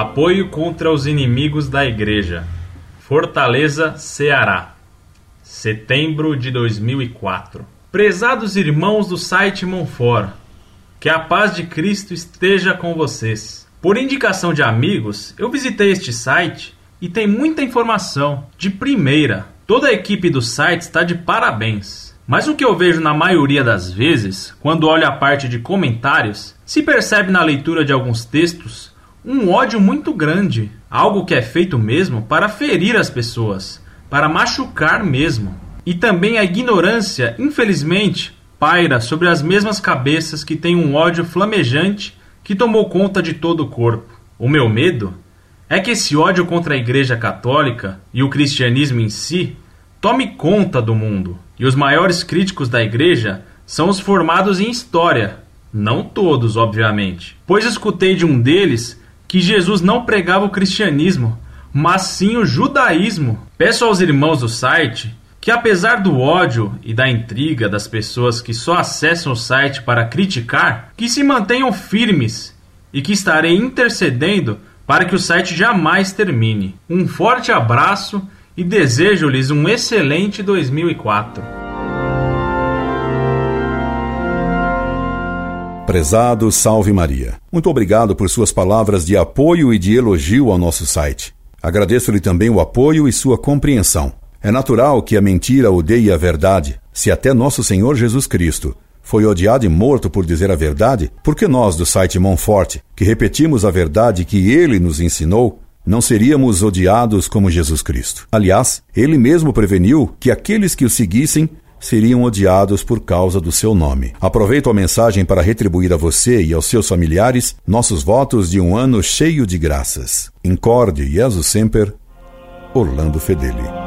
Apoio contra os inimigos da Igreja. Fortaleza, Ceará. Setembro de 2004. Prezados irmãos do site Monfort, que a paz de Cristo esteja com vocês. Por indicação de amigos, eu visitei este site e tem muita informação de primeira. Toda a equipe do site está de parabéns. Mas o que eu vejo na maioria das vezes, quando olho a parte de comentários, se percebe na leitura de alguns textos um ódio muito grande, algo que é feito mesmo para ferir as pessoas, para machucar mesmo. E também a ignorância, infelizmente, paira sobre as mesmas cabeças que têm um ódio flamejante que tomou conta de todo o corpo. O meu medo é que esse ódio contra a Igreja Católica e o cristianismo em si tome conta do mundo. E os maiores críticos da Igreja são os formados em história. Não todos, obviamente. Pois escutei de um deles que Jesus não pregava o cristianismo, mas sim o judaísmo. Peço aos irmãos do site que, apesar do ódio e da intriga das pessoas que só acessam o site para criticar, que se mantenham firmes e que estarei intercedendo para que o site jamais termine. Um forte abraço e desejo-lhes um excelente 2004. Prezado Salve Maria. Muito obrigado por suas palavras de apoio e de elogio ao nosso site. Agradeço-lhe também o apoio e sua compreensão. É natural que a mentira odeie a verdade. Se até nosso Senhor Jesus Cristo foi odiado e morto por dizer a verdade, por que nós do site Monfort, que repetimos a verdade que ele nos ensinou, não seríamos odiados como Jesus Cristo? Aliás, ele mesmo preveniu que aqueles que o seguissem seriam odiados por causa do seu nome. Aproveito a mensagem para retribuir a você e aos seus familiares nossos votos de um ano cheio de graças. Incorde Jesus Semper, Orlando Fedeli.